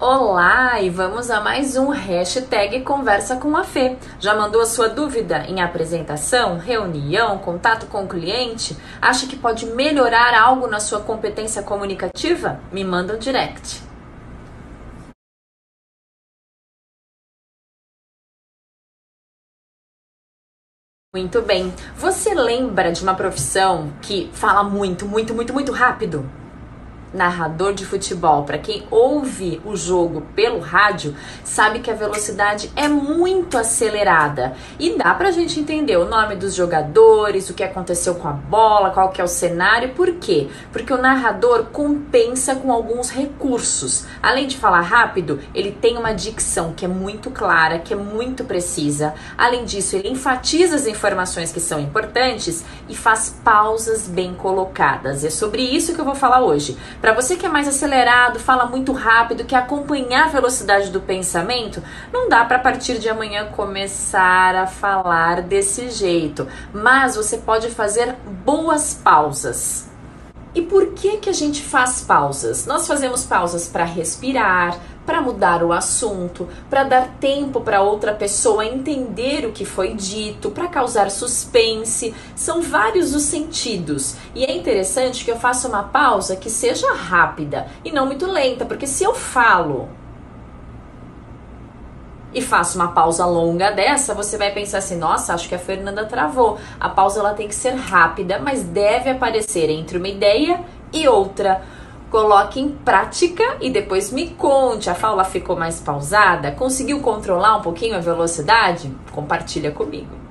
Olá e vamos a mais um hashtag Conversa com a Fê. Já mandou a sua dúvida em apresentação, reunião, contato com o cliente? Acha que pode melhorar algo na sua competência comunicativa? Me manda um direct. Muito bem. Você lembra de uma profissão que fala muito, muito, muito, muito rápido? Narrador de futebol, para quem ouve o jogo pelo rádio, sabe que a velocidade é muito acelerada e dá pra gente entender o nome dos jogadores, o que aconteceu com a bola, qual que é o cenário, por quê? Porque o narrador compensa com alguns recursos. Além de falar rápido, ele tem uma dicção que é muito clara, que é muito precisa. Além disso, ele enfatiza as informações que são importantes e faz pausas bem colocadas. É sobre isso que eu vou falar hoje. Para você que é mais acelerado, fala muito rápido, quer acompanhar a velocidade do pensamento, não dá para partir de amanhã começar a falar desse jeito, mas você pode fazer boas pausas. E por que que a gente faz pausas? Nós fazemos pausas para respirar, para mudar o assunto, para dar tempo para outra pessoa entender o que foi dito, para causar suspense. São vários os sentidos. E é interessante que eu faça uma pausa que seja rápida e não muito lenta, porque se eu falo e faço uma pausa longa dessa, você vai pensar assim: nossa, acho que a Fernanda travou. A pausa ela tem que ser rápida, mas deve aparecer entre uma ideia e outra coloque em prática e depois me conte. A fala ficou mais pausada? Conseguiu controlar um pouquinho a velocidade? Compartilha comigo.